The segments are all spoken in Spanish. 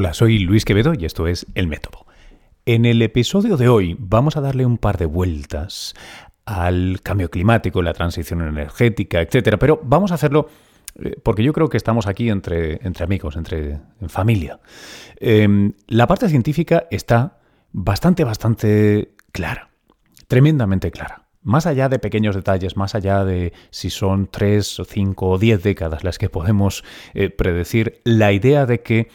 Hola, soy Luis Quevedo y esto es El Método. En el episodio de hoy vamos a darle un par de vueltas al cambio climático, la transición energética, etcétera, pero vamos a hacerlo eh, porque yo creo que estamos aquí entre, entre amigos, entre en familia. Em, la parte científica está bastante, bastante clara, tremendamente clara. Más allá de pequeños detalles, más allá de si son tres o cinco o diez décadas las que podemos eh, predecir, la idea de que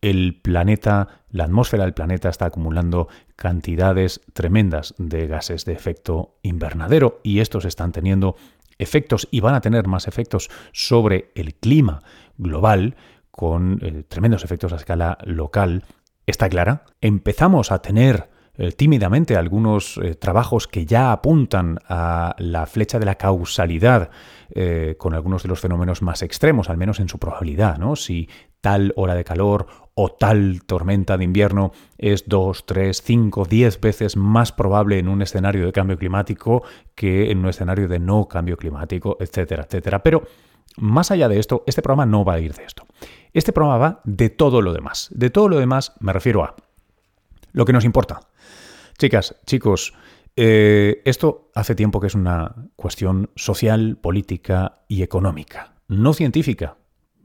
el planeta, la atmósfera del planeta está acumulando cantidades tremendas de gases de efecto invernadero y estos están teniendo efectos y van a tener más efectos sobre el clima global con eh, tremendos efectos a escala local. ¿Está clara? Empezamos a tener eh, tímidamente algunos eh, trabajos que ya apuntan a la flecha de la causalidad con algunos de los fenómenos más extremos, al menos en su probabilidad, ¿no? Si tal hora de calor o tal tormenta de invierno es dos, tres, cinco, diez veces más probable en un escenario de cambio climático que en un escenario de no cambio climático, etcétera, etcétera. Pero más allá de esto, este programa no va a ir de esto. Este programa va de todo lo demás. De todo lo demás me refiero a lo que nos importa. Chicas, chicos, eh, esto hace tiempo que es una cuestión social, política y económica, no científica.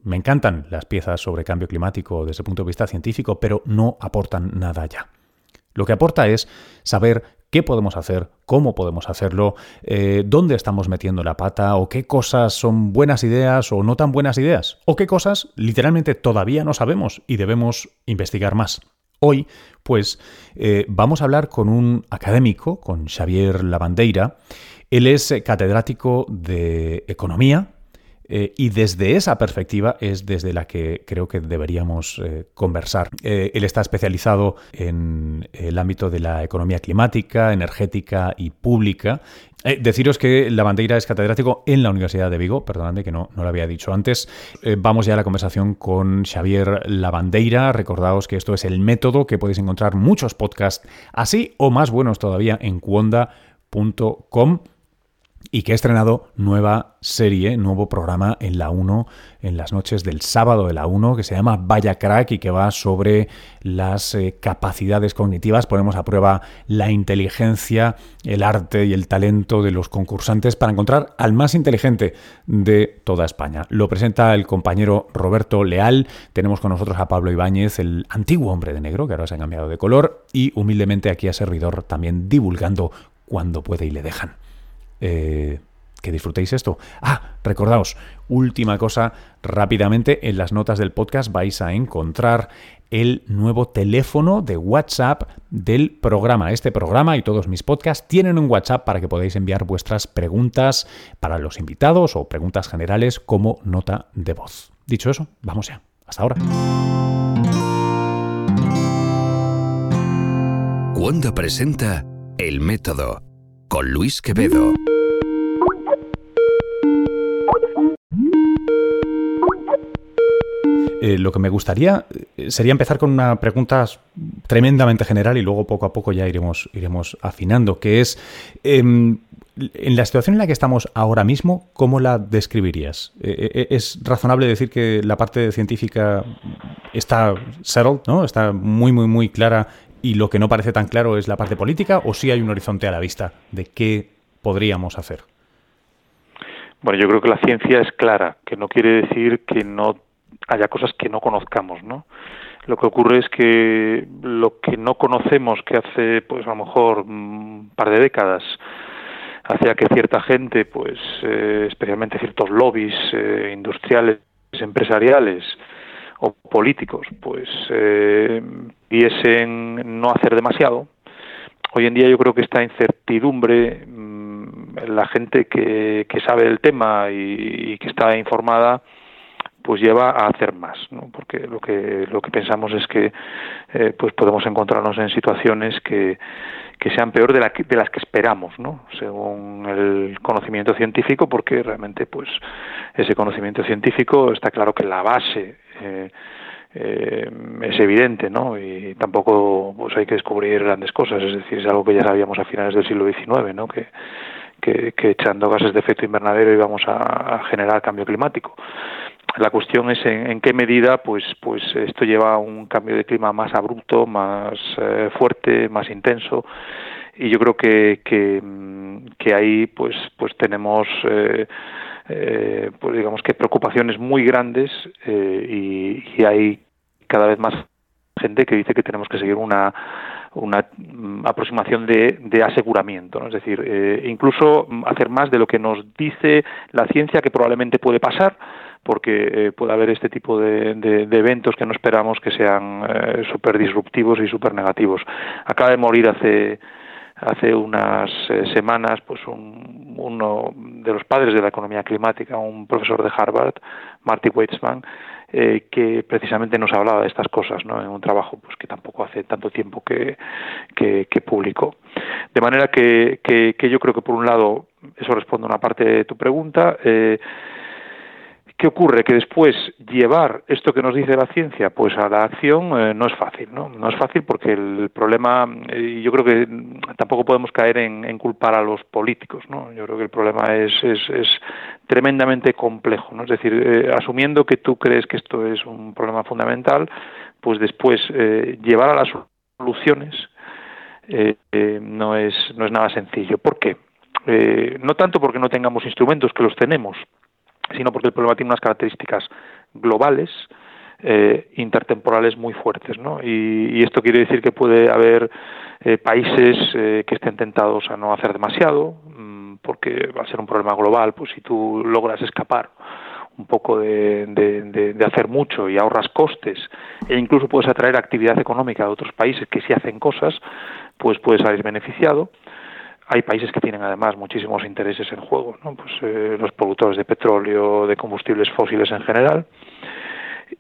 Me encantan las piezas sobre cambio climático desde el punto de vista científico, pero no aportan nada ya. Lo que aporta es saber qué podemos hacer, cómo podemos hacerlo, eh, dónde estamos metiendo la pata, o qué cosas son buenas ideas o no tan buenas ideas, o qué cosas literalmente todavía no sabemos y debemos investigar más. Hoy, pues, eh, vamos a hablar con un académico, con Xavier Lavandeira. Él es catedrático de Economía eh, y desde esa perspectiva es desde la que creo que deberíamos eh, conversar. Eh, él está especializado en el ámbito de la economía climática, energética y pública. deciros que la es catedrático en la Universidad de Vigo, perdonadme que no, no lo había dicho antes. vamos ya a la conversación con Xavier Lavandeira. Recordaos que esto es el método, que podéis encontrar muchos podcasts así o más buenos todavía en cuonda.com y que ha estrenado nueva serie, nuevo programa en la 1, en las noches del sábado de la 1, que se llama Vaya Crack y que va sobre las eh, capacidades cognitivas. Ponemos a prueba la inteligencia, el arte y el talento de los concursantes para encontrar al más inteligente de toda España. Lo presenta el compañero Roberto Leal. Tenemos con nosotros a Pablo Ibáñez, el antiguo hombre de negro, que ahora se ha cambiado de color, y humildemente aquí a Servidor también divulgando cuando puede y le dejan. Eh, que disfrutéis esto. Ah, recordaos, última cosa, rápidamente, en las notas del podcast vais a encontrar el nuevo teléfono de WhatsApp del programa. Este programa y todos mis podcasts tienen un WhatsApp para que podáis enviar vuestras preguntas para los invitados o preguntas generales como nota de voz. Dicho eso, vamos ya. Hasta ahora. Cuando presenta El Método con Luis Quevedo. Eh, lo que me gustaría eh, sería empezar con una pregunta tremendamente general y luego poco a poco ya iremos, iremos afinando, que es, em, en la situación en la que estamos ahora mismo, ¿cómo la describirías? Eh, ¿Es razonable decir que la parte científica está settled, ¿no? está muy, muy, muy clara y lo que no parece tan claro es la parte política o sí hay un horizonte a la vista de qué podríamos hacer? Bueno, yo creo que la ciencia es clara, que no quiere decir que no haya cosas que no conozcamos, ¿no? Lo que ocurre es que lo que no conocemos, que hace, pues a lo mejor un par de décadas, hacía que cierta gente, pues eh, especialmente ciertos lobbies eh, industriales, empresariales o políticos, pues eh, no hacer demasiado. Hoy en día yo creo que esta incertidumbre, mm, la gente que, que sabe el tema y que está informada, pues lleva a hacer más, ¿no? porque lo que lo que pensamos es que eh, pues podemos encontrarnos en situaciones que, que sean peor de, la de las que esperamos, ¿no? según el conocimiento científico, porque realmente pues ese conocimiento científico está claro que la base eh, eh, es evidente, ¿no? Y tampoco pues hay que descubrir grandes cosas, es decir, es algo que ya sabíamos a finales del siglo XIX, ¿no? Que, que, echando gases de efecto invernadero íbamos a, a generar cambio climático la cuestión es en, qué medida pues pues esto lleva a un cambio de clima más abrupto más eh, fuerte más intenso. Y yo creo que que, mm, ahí pues pues tenemos eh, eh, pues digamos que preocupaciones muy grandes y, y hay cada vez más gente que dice que tenemos que seguir una una mm, aproximación de, de aseguramiento, es decir, eh, incluso hacer más de lo que nos dice la ciencia que probablemente puede pasar, porque eh, puede haber este tipo de, de, de, eventos que no esperamos que sean eh, súper disruptivos y súper negativos. Acaba de morir hace hace unas eh, semanas pues un, uno de los padres de la economía climática, un profesor de Harvard, Marty Weitzman, eh, que precisamente nos hablaba de estas cosas ¿no? en un trabajo pues que tampoco hace tanto tiempo que, que, publicó. De manera que, que, que, yo creo que por un lado eso responde a una parte de tu pregunta. Eh, ¿Qué ocurre? Que después llevar esto que nos dice la ciencia pues a la acción eh, no es fácil, ¿no? No es fácil porque el problema, eh, yo creo que tampoco podemos caer en, culpar a los políticos, ¿no? Yo creo que el problema es, tremendamente complejo. Es decir, eh, asumiendo que tú crees que esto es un problema fundamental, pues después eh, llevar a las soluciones no, es, no es nada sencillo. ¿Por qué? no tanto porque no tengamos instrumentos, que los tenemos, sino porque el problema tiene unas características globales, eh, intertemporales muy fuertes, ¿no? Y, esto quiere decir que puede haber eh, países eh, que estén tentados a no hacer demasiado, mmm, porque va a ser un problema global, pues si tú logras escapar un poco de, de, hacer mucho y ahorras costes e incluso puedes atraer actividad económica de otros países que sí hacen cosas, pues puedes salir beneficiado hay países que tienen además muchísimos intereses en juego, ¿no? pues eh, los productores de petróleo, de combustibles fósiles en general.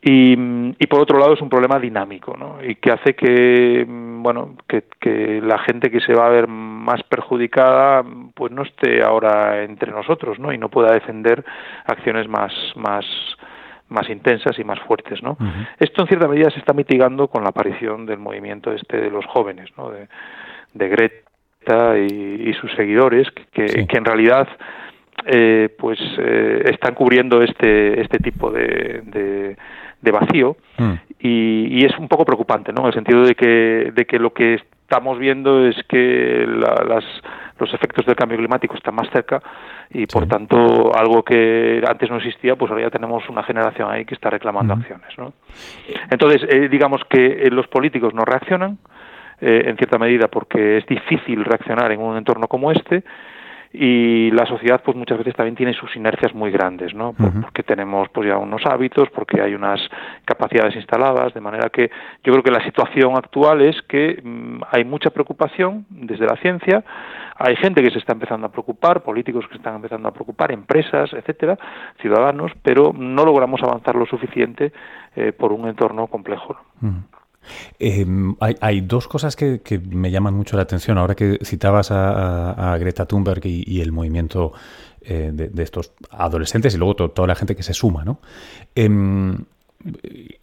Y, y, por otro lado es un problema dinámico, ¿no? Y que hace que, bueno, que, que, la gente que se va a ver más perjudicada, pues no esté ahora entre nosotros, ¿no? Y no pueda defender acciones más, más, más intensas y más fuertes, ¿no? Uh -huh. Esto en cierta medida se está mitigando con la aparición del movimiento este de los jóvenes, ¿no? De, de Greta y, y sus seguidores, que, sí. que en realidad eh, pues eh, están cubriendo este, este tipo de, de, de vacío mm. y, y, es un poco preocupante, ¿no? En el sentido de que, de que lo que estamos viendo es que la, las, los efectos del cambio climático están más cerca y por tanto algo que antes no existía pues ahora ya tenemos una generación ahí que está reclamando mm. acciones ¿no? entonces eh, digamos que eh, los políticos no reaccionan eh, en cierta medida porque es difícil reaccionar en un entorno como este y la sociedad pues muchas veces también tiene sus inercias muy grandes, ¿no? Por, uh -huh. Porque tenemos pues ya unos hábitos, porque hay unas capacidades instaladas, de manera que yo creo que la situación actual es que mmm, hay mucha preocupación desde la ciencia, hay gente que se está empezando a preocupar, políticos que se están empezando a preocupar, empresas, etcétera, ciudadanos, pero no logramos avanzar lo suficiente eh, por un entorno complejo. ¿no? Uh -huh. Eh, hay, dos cosas que, me llaman mucho la atención. Ahora que citabas a, Greta Thunberg y, el movimiento eh, de, estos adolescentes y luego to, toda la gente que se suma, ¿no? Eh,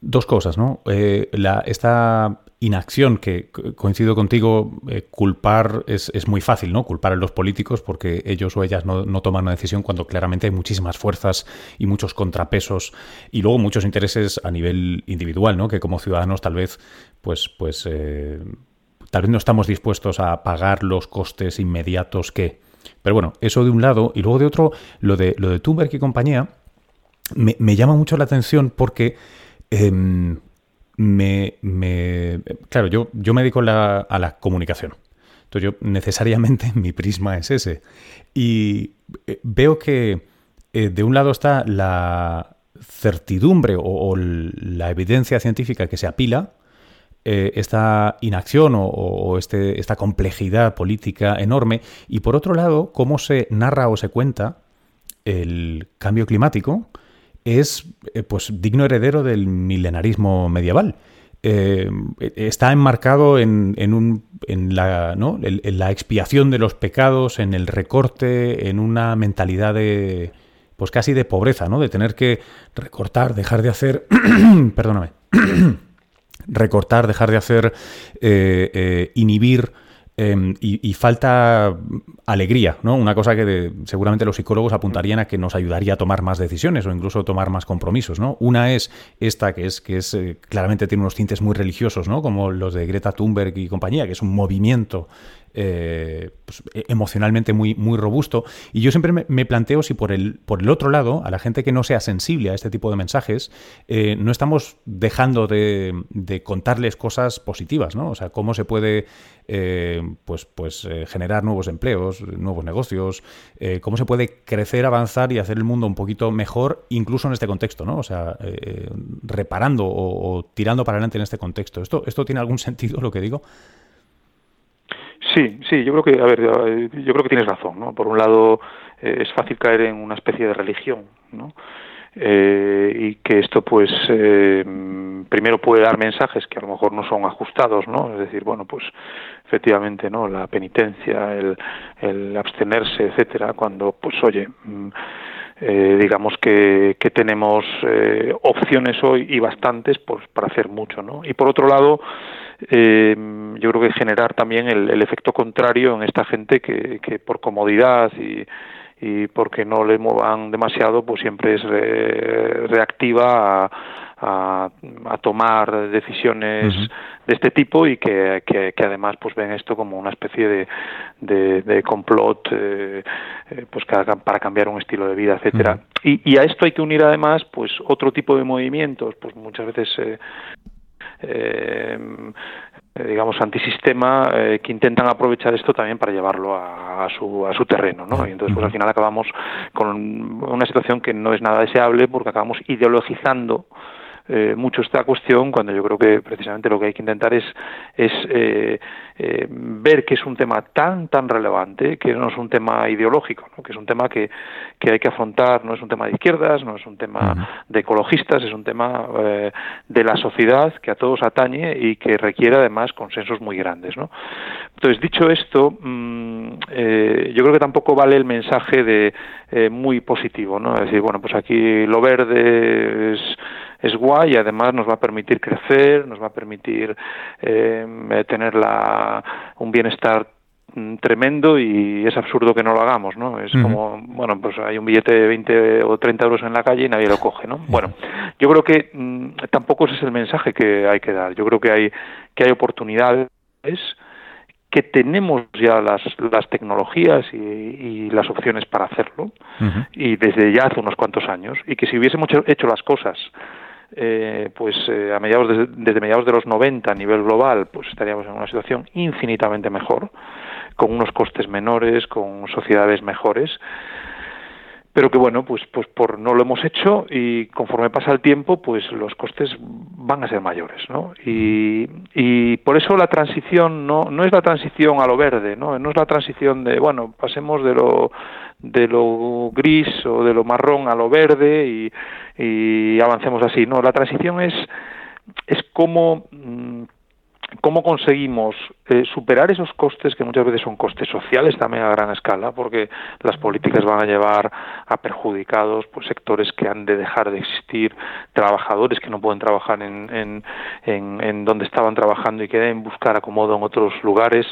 dos cosas, ¿no? Eh, la, esta inacción que coincido contigo, eh, culpar es, es, muy fácil, ¿no? Culpar a los políticos porque ellos o ellas no, no, toman una decisión cuando claramente hay muchísimas fuerzas y muchos contrapesos y luego muchos intereses a nivel individual, ¿no? Que como ciudadanos tal vez, pues, pues, eh, tal vez no estamos dispuestos a pagar los costes inmediatos que. Pero bueno, eso de un lado y luego de otro, lo de lo de Thunberg y compañía me, me llama mucho la atención porque eh, me, me, claro, yo, yo me dedico la, a la comunicación. Entonces yo necesariamente mi prisma es ese. Y eh, veo que eh, de un lado está la certidumbre o, la evidencia científica que se apila, eh, esta inacción o, o este, esta complejidad política enorme, y por otro lado, cómo se narra o se cuenta el cambio climático, es eh, pues digno heredero del milenarismo medieval. Eh, está enmarcado en, en, un, en, la, ¿no? en, la expiación de los pecados, en el recorte, en una mentalidad de pues casi de pobreza, ¿no? De tener que recortar, dejar de hacer, perdóname, recortar, dejar de hacer, eh, inhibir em, y, falta alegría, ¿no? Una cosa que seguramente los psicólogos apuntarían a que nos ayudaría a tomar más decisiones o incluso tomar más compromisos, ¿no? Una es esta que es que es eh, claramente tiene unos tintes muy religiosos, ¿no? Como los de Greta Thunberg y compañía, que es un movimiento eh, pues, e, emocionalmente muy, muy robusto. Y yo siempre me, planteo si por el, por el otro lado, a la gente que no sea sensible a este tipo de mensajes, eh, no estamos dejando de, contarles cosas positivas, ¿no? O sea, cómo se puede eh, pues, pues, generar nuevos empleos, nuevos negocios, cómo se puede crecer, avanzar y hacer el mundo un poquito mejor, incluso en este contexto, ¿no? O sea, reparando o, o, tirando para adelante en este contexto. ¿Esto, ¿Esto tiene algún sentido lo que digo? Sí, sí, yo creo que, a ver, yo creo que tienes razón, ¿no? Por un lado, eh, es fácil caer en una especie de religión, ¿no? Eh, y que esto, pues, eh, primero puede dar mensajes que a lo mejor no son ajustados, ¿no? Es decir, bueno, pues, efectivamente, ¿no? La penitencia, el, el abstenerse, etcétera, cuando, pues, oye, mm, digamos que, que tenemos opciones hoy y bastantes pues, para hacer mucho, ¿no? Y por otro lado, eh, yo creo que generar también el, efecto contrario en esta gente que, que por comodidad y, y porque no le muevan demasiado, pues siempre es reactiva a, a, tomar decisiones de este tipo y que, que, además pues ven esto como una especie de, de, de complot eh, eh pues para cambiar un estilo de vida etcétera. Y, y, a esto hay que unir además pues otro tipo de movimientos. Pues muchas veces eh, digamos antisistema eh, que intentan aprovechar esto también para llevarlo a, su, a su terreno ¿no? y entonces pues al final acabamos con una situación que no es nada deseable porque acabamos ideologizando eh, mucho esta cuestión cuando yo creo que precisamente lo que hay que intentar es, es eh, eh, ver que es un tema tan tan relevante que no es un tema ideológico que es un tema que, que hay que afrontar no es un tema de izquierdas no es un tema de ecologistas es un tema eh, de la sociedad que a todos atañe y que requiere además consensos muy grandes ¿no? entonces dicho esto mm, eh, yo creo que tampoco vale el mensaje de muy positivo no es decir bueno pues aquí lo verde es es guay y además nos va a permitir crecer, nos va a permitir eh, tener la, un bienestar mm, tremendo y es absurdo que no lo hagamos, ¿no? Es como, bueno, pues hay un billete de 20 o 30 euros en la calle y nadie lo coge, ¿no? Bueno, yo creo que mm, tampoco ese es el mensaje que hay que dar. Yo creo que hay que hay oportunidades que tenemos ya las, las tecnologías y, las opciones para hacerlo y desde ya hace unos cuantos años y que si hubiésemos hecho las cosas eh, pues eh, a mediados desde mediados de los 90 a nivel global, pues estaríamos en una situación infinitamente mejor, con unos costes menores, con sociedades mejores pero que bueno, pues, pues por no lo hemos hecho y conforme pasa el tiempo, pues los costes van a ser mayores, ¿no? Y, y por eso la transición no, no es la transición a lo verde, ¿no? No es la transición de, bueno, pasemos de lo, de lo gris o de lo marrón a lo verde y, y avancemos así, no, la transición es, es como... ¿Cómo conseguimos eh, superar esos costes que muchas veces son costes sociales también a gran escala? Porque las políticas van a llevar a perjudicados pues, sectores que han de dejar de existir, trabajadores que no pueden trabajar en, en, en, en donde estaban trabajando y que deben buscar acomodo en otros lugares,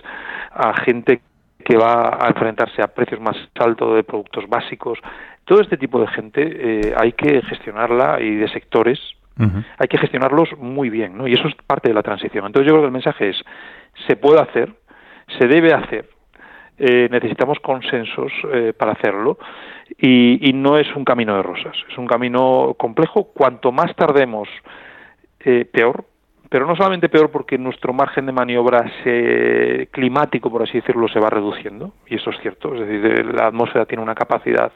a gente que va a enfrentarse a precios más altos de productos básicos. Todo este tipo de gente eh, hay que gestionarla y de sectores hay que gestionarlos muy bien, ¿no? Y eso es parte de la transición. Entonces yo creo que el mensaje es, se puede hacer, se debe hacer, eh, necesitamos consensos eh, para hacerlo y, no es un camino de rosas, es un camino complejo. Cuanto más tardemos, eh, peor, pero no solamente peor porque nuestro margen de maniobra se, climático, por así decirlo, se va reduciendo, y eso es cierto, es decir, la atmósfera tiene una capacidad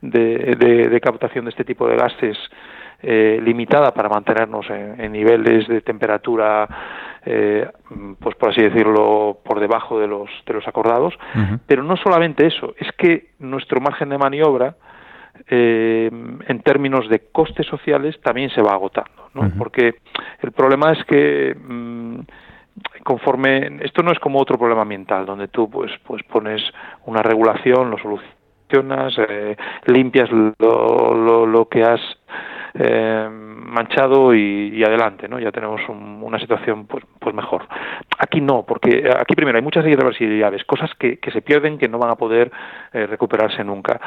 de, de captación de este tipo de gases eh, limitada para mantenernos en, niveles de temperatura, eh, pues por así decirlo, por debajo de los, de los acordados. Pero no solamente eso, es que nuestro margen de maniobra, eh, en términos de costes sociales, también se va agotando, ¿no? Porque el problema es que mm, conforme esto no es como otro problema ambiental donde tú pues pues pones una regulación lo solucionas limpias lo, lo, lo que has eh, manchado y, adelante, ¿no? Ya tenemos una situación pues, pues mejor. Aquí no, porque aquí primero hay muchas irreversibilidades, cosas que, que se pierden que no van a poder eh, recuperarse nunca.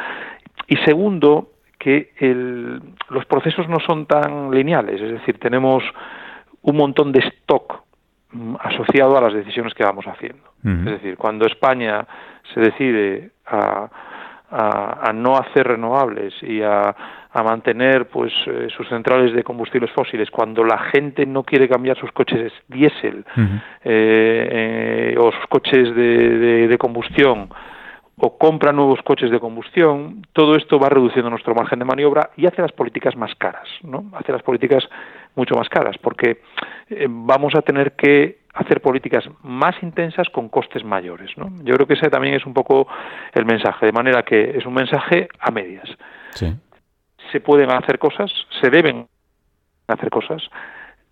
Y segundo, que el, los procesos no son tan lineales, es decir, tenemos un montón de stock mm, asociado a las decisiones que vamos haciendo. Es decir, cuando España se decide a, a, no hacer renovables y a, a mantener pues eh, sus centrales de combustibles fósiles cuando la gente no quiere cambiar sus coches diésel eh, eh, o sus coches de, de combustión o compra nuevos coches de combustión, todo esto va reduciendo nuestro margen de maniobra y hace las políticas más caras, ¿no? Hace las políticas mucho más caras, porque vamos a tener que hacer políticas más intensas con costes mayores, ¿no? Yo creo que ese también es un poco el mensaje, de manera que es un mensaje a medias. Se pueden hacer cosas, se deben hacer cosas,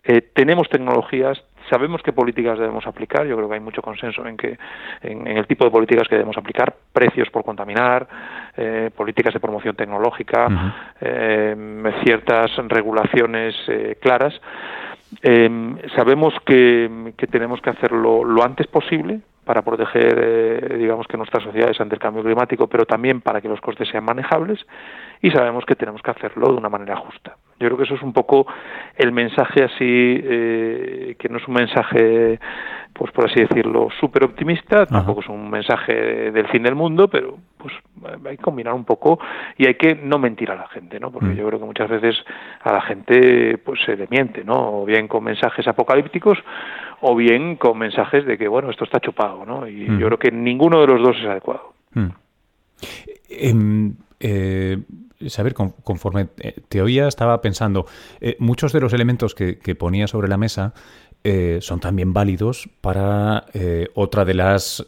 eh, tenemos tecnologías, sabemos qué políticas debemos aplicar. Yo creo que hay mucho consenso en que en, el tipo de políticas que debemos aplicar, precios por contaminar, eh, políticas de promoción tecnológica, eh, ciertas regulaciones claras. Sabemos que, que, tenemos que hacerlo lo antes posible para proteger, digamos que nuestras sociedades ante el cambio climático, pero también para que los costes sean manejables y sabemos que tenemos que hacerlo de una manera justa. Yo creo que eso es un poco el mensaje así, eh, que no es un mensaje, pues por así decirlo, súper optimista, tampoco es un mensaje del fin del mundo, pero pues hay que combinar un poco y hay que no mentir a la gente, ¿no? Porque mm. yo creo que muchas veces a la gente pues se le miente, ¿no? O bien con mensajes apocalípticos o bien con mensajes de que, bueno, esto está chupado, ¿no? Y mm. yo creo que ninguno de los dos es adecuado. Mm. Em, eh, saber, conforme te oía, estaba pensando, eh, muchos de los elementos que, ponía sobre la mesa eh, son también válidos para eh, otra de las,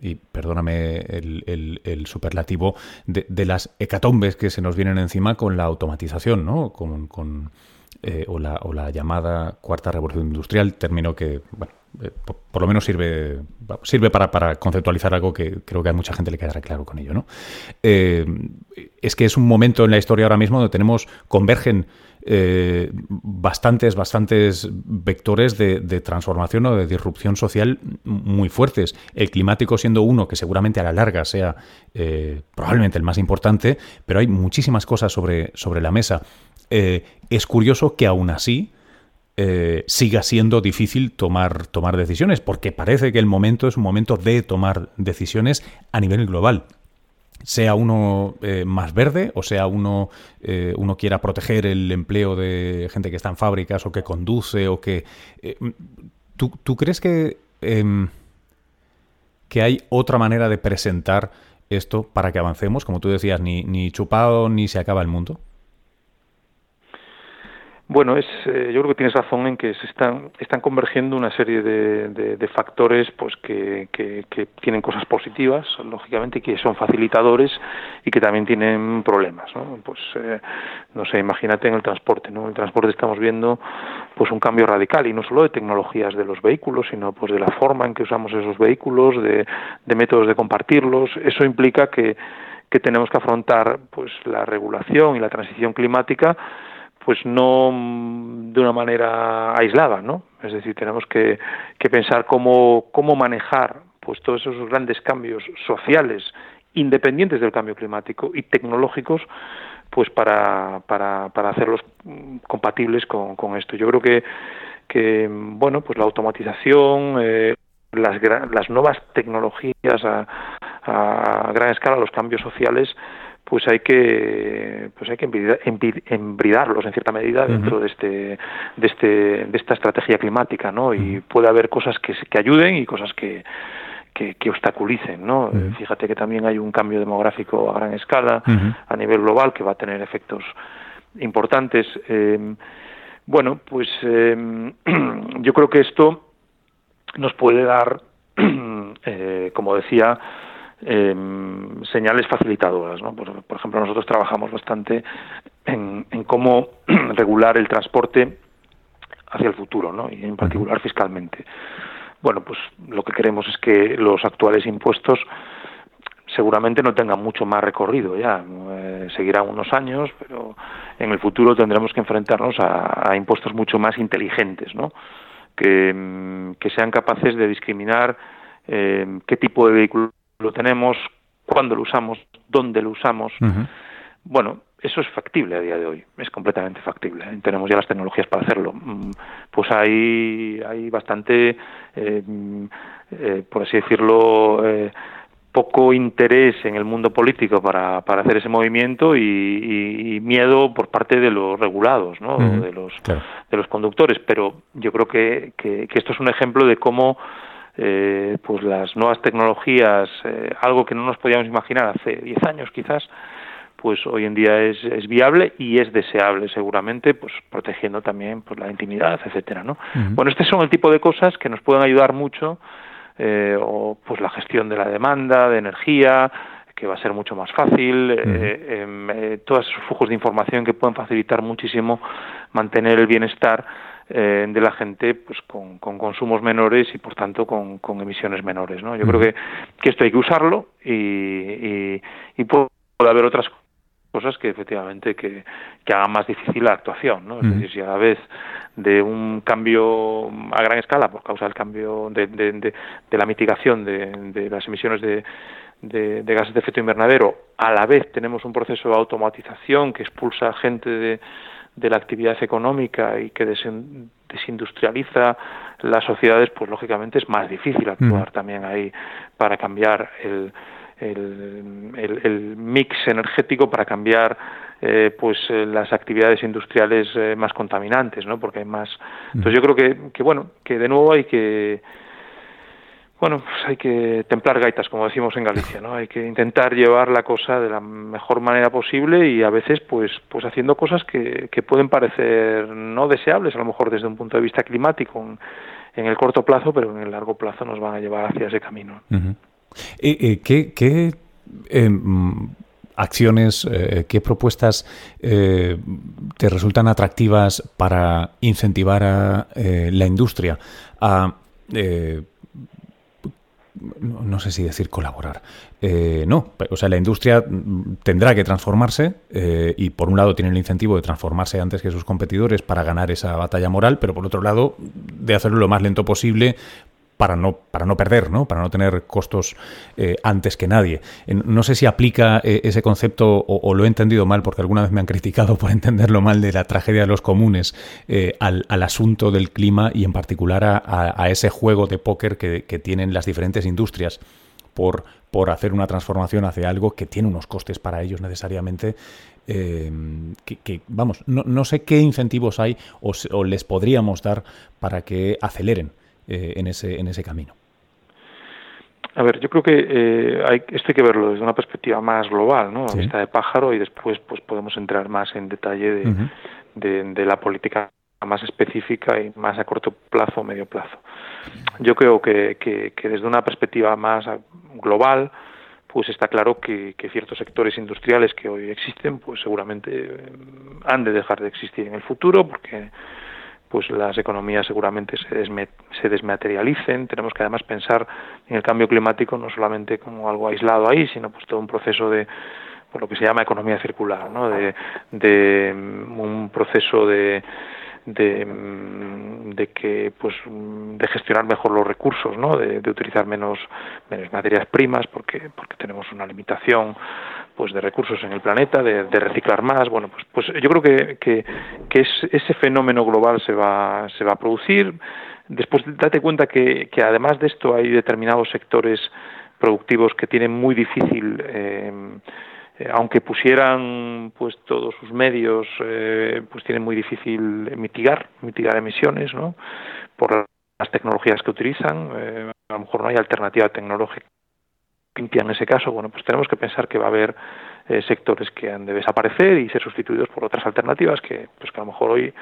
y perdóname el, superlativo, de, las hecatombes que se nos vienen encima con la automatización, ¿no? Con, con o, la, o la llamada cuarta revolución industrial, término que, bueno, eh, por, lo menos sirve, sirve para, conceptualizar algo que creo que a mucha gente le quedará claro con ello. ¿no? Eh, es que es un momento en la historia ahora mismo donde tenemos, convergen eh, bastantes, bastantes vectores de, transformación o de disrupción social muy fuertes. El climático siendo uno que seguramente a la larga sea probablemente el más importante, pero hay muchísimas cosas sobre, sobre la mesa. Es curioso que aún así eh, siga siendo difícil tomar, tomar decisiones, porque parece que el momento es un momento de tomar decisiones a nivel global. Sea uno eh, más verde o sea uno, eh, uno quiera proteger el empleo de gente que está en fábricas o que conduce o que... ¿tú, ¿tú, crees que, em, que hay otra manera de presentar esto para que avancemos? Como tú decías, ni, ni chupado ni se acaba el mundo. Bueno, es, eh, yo creo que tienes razón en que se están, están convergiendo una serie de, de, factores pues que, que, tienen cosas positivas, lógicamente, que son facilitadores y que también tienen problemas. ¿no? Pues, eh, no sé, imagínate en el transporte. ¿no? En el transporte estamos viendo pues un cambio radical, y no solo de tecnologías de los vehículos, sino pues de la forma en que usamos esos vehículos, de, de métodos de compartirlos. Eso implica que, que tenemos que afrontar pues la regulación y la transición climática pues no mm, de una manera aislada, ¿no? Es decir, tenemos que, que pensar cómo, cómo manejar pues todos esos grandes cambios sociales independientes del cambio climático y tecnológicos pues para, para, para hacerlos mm, compatibles con, con esto. Yo creo que, que bueno pues la automatización eh, las, las nuevas tecnologías a, a gran escala, los cambios sociales, pues hay que pues hay que embridarlos en cierta medida dentro de este de este de esta estrategia climática no y puede haber cosas que, que ayuden y cosas que que, obstaculicen, ¿no? Fíjate que también hay un cambio demográfico a gran escala, a nivel global, que va a tener efectos importantes. Eh, bueno, pues eh, yo creo que esto nos puede dar, eh, como decía, eh, señales facilitadoras. ¿no? Por, ejemplo, nosotros trabajamos bastante en, cómo regular el transporte hacia el futuro, ¿no? y en particular fiscalmente. Bueno, pues lo que queremos es que los actuales impuestos seguramente no tengan mucho más recorrido ya. eh, seguirán unos años, pero en el futuro tendremos que enfrentarnos a, impuestos mucho más inteligentes, ¿no? Que, mm, que sean capaces de discriminar eh, qué tipo de vehículo lo tenemos, cuándo lo usamos, dónde lo usamos. Bueno, eso es factible a día de hoy, es completamente factible. Tenemos ya las tecnologías para hacerlo. Mm, pues hay, hay bastante, eh, eh, por así decirlo, eh, poco interés en el mundo político para, para hacer ese movimiento y, miedo por parte de los regulados, ¿no? de, los, de los conductores. Pero yo creo que, que, esto es un ejemplo de cómo pues las nuevas tecnologías, algo que no nos podíamos imaginar hace 10 años quizás, pues hoy en día es, es, viable y es deseable seguramente, pues protegiendo también pues la intimidad, etcétera, ¿no? Bueno, este son el tipo de cosas que nos pueden ayudar mucho, eh, o pues la gestión de la demanda, de energía, que va a ser mucho más fácil, eh, eh, todos esos flujos de información que pueden facilitar muchísimo mantener el bienestar eh, de la gente pues con, con, consumos menores y por tanto con, con emisiones menores no yo creo que, que esto hay que usarlo y, y, y puede haber otras cosas que efectivamente que, que hagan más difícil la actuación, ¿no? Es decir, si a la vez de un cambio a gran escala por causa del cambio de, de, de, la mitigación de, de las emisiones de, de, gases de efecto invernadero, a la vez tenemos un proceso de automatización que expulsa gente de, de la actividad económica y que desindustrializa las sociedades, pues lógicamente es más difícil actuar también ahí para cambiar el, el, el, mix energético para cambiar eh, pues eh, las actividades industriales eh, más contaminantes, ¿no? Porque hay más. Entonces yo creo que, que bueno que de nuevo hay que bueno, pues hay que templar gaitas, como decimos en Galicia, ¿no? Hay que intentar llevar la cosa de la mejor manera posible y a veces, pues, pues haciendo cosas que, que pueden parecer no deseables, a lo mejor desde un punto de vista climático en, el corto plazo, pero en el largo plazo nos van a llevar hacia ese camino. Eh, eh, ¿Qué, eh, mm, acciones, qué propuestas te resultan atractivas para incentivar a la industria a no sé si decir colaborar. no, o sea, la industria mm, tendrá que transformarse y por un lado tiene el incentivo de transformarse antes que sus competidores para ganar esa batalla moral, pero por otro lado de hacerlo lo más lento posible para no, para no perder, ¿no? para no tener costos eh, antes que nadie. No sé si aplica eh, ese concepto o, lo he entendido mal, porque alguna vez me han criticado por entenderlo mal de la tragedia de los comunes eh, al, asunto del clima y en particular a, ese juego de póker que, tienen las diferentes industrias por, por hacer una transformación hacia algo que tiene unos costes para ellos necesariamente. que, vamos, no, no, sé qué incentivos hay o les podríamos dar para que aceleren eh, en, ese, en ese camino? A ver, yo creo que eh, hay, esto hay que verlo desde una perspectiva más global, ¿no? A vista de pájaro y después pues podemos entrar más en detalle de, de, la política más específica y más a corto plazo o medio plazo. Yo creo que, que, que desde una perspectiva más global, pues está claro que, que, ciertos sectores industriales que hoy existen, pues seguramente eh, han de dejar de existir en el futuro, porque pues las economías seguramente se, se desmaterialicen. Tenemos que además pensar en el cambio climático no solamente como algo aislado ahí, sino pues todo un proceso de por lo que se llama economía circular, ¿no? de, de mm, un proceso de, de, mm, de, que pues de gestionar mejor los recursos no de, de, utilizar menos menos materias primas porque porque tenemos una limitación pues de recursos en el planeta, de, reciclar más, bueno, pues, pues yo creo que, que, que ese fenómeno global se va, se va a producir. Después date cuenta que, que además de esto hay determinados sectores productivos que tienen muy difícil, eh, eh, aunque pusieran pues todos sus medios, eh, pues tienen muy difícil mitigar, mitigar emisiones, ¿no? Por las tecnologías que utilizan, a lo mejor no hay alternativa tecnológica en ese caso, bueno, pues tenemos que pensar que va a haber eh, sectores que han de desaparecer y ser sustituidos por otras alternativas que, pues que a lo mejor hoy,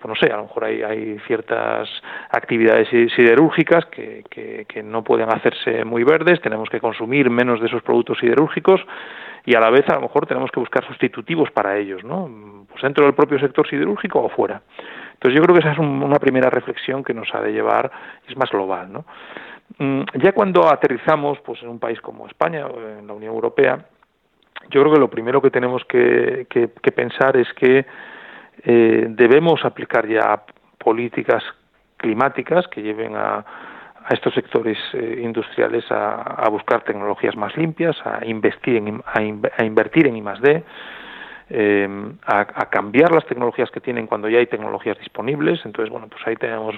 pues no sé, a lo mejor hay, hay ciertas actividades siderúrgicas que, que, no pueden hacerse muy verdes, tenemos que consumir menos de esos productos siderúrgicos y a la vez a lo mejor tenemos que buscar sustitutivos para ellos, ¿no? Pues dentro del propio sector siderúrgico o fuera. Entonces yo creo que esa es una primera reflexión que nos ha de llevar, es más global, ¿no? Mm, ya cuando aterrizamos pues en un país como España o en la Unión Europea yo creo que lo primero que tenemos que, pensar es que eh, debemos aplicar ya políticas climáticas que lleven a, estos sectores eh, industriales a, buscar tecnologías más limpias, a investir en, a, invertir en I eh, a, cambiar las tecnologías que tienen cuando ya hay tecnologías disponibles. Entonces, bueno, pues ahí tenemos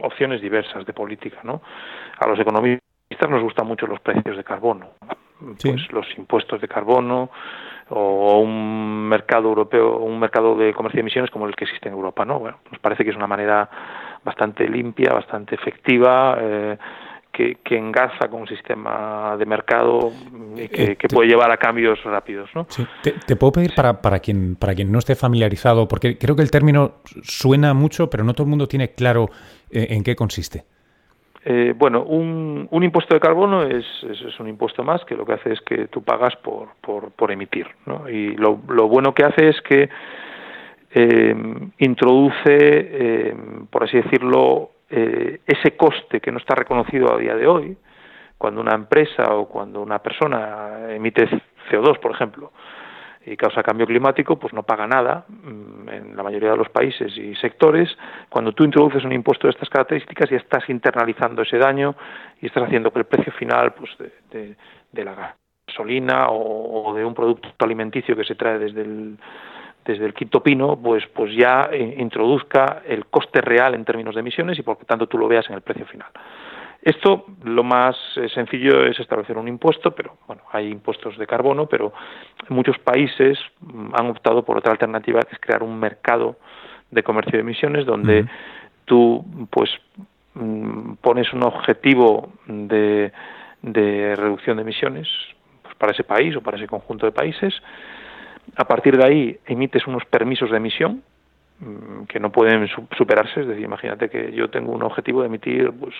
opciones diversas de política, ¿no? A los economistas nos gustan mucho los precios de carbono, pues los impuestos de carbono o un mercado europeo, un mercado de comercio de emisiones como el que existe en Europa, ¿no? Bueno, nos parece que es una manera bastante limpia, bastante efectiva. Eh, que, que, engarza con un sistema de mercado y que, eh, puede llevar a cambios rápidos. ¿no? Te, puedo pedir para, para, quien, para quien no esté familiarizado, porque creo que el término suena mucho, pero no todo el mundo tiene claro eh, en qué consiste. Eh, bueno, un, un, impuesto de carbono es, es, un impuesto más que lo que hace es que tú pagas por, por, por emitir. ¿no? Y lo, lo, bueno que hace es que introduce, por así decirlo, eh, ese coste que no está reconocido a día de hoy, cuando una empresa o cuando una persona emite CO2, por ejemplo, y causa cambio climático, pues no paga nada mm, en la mayoría de los países y sectores. Cuando tú introduces un impuesto de estas características, ya estás internalizando ese daño y estás haciendo que el precio final pues, de, de la gasolina o, de un producto alimenticio que se trae desde el, desde el quinto pino, pues, pues ya eh, introduzca el coste real en términos de emisiones y por lo tanto tú lo veas en el precio final. Esto lo más eh, sencillo es establecer un impuesto, pero bueno, hay impuestos de carbono, pero muchos países mm, han optado por otra alternativa que es crear un mercado de comercio de emisiones donde tú pues mm, pones un objetivo de, de reducción de emisiones pues, para ese país o para ese conjunto de países a partir de ahí emites unos permisos de emisión mm, que no pueden superarse, es decir, imagínate que yo tengo un objetivo de emitir pues,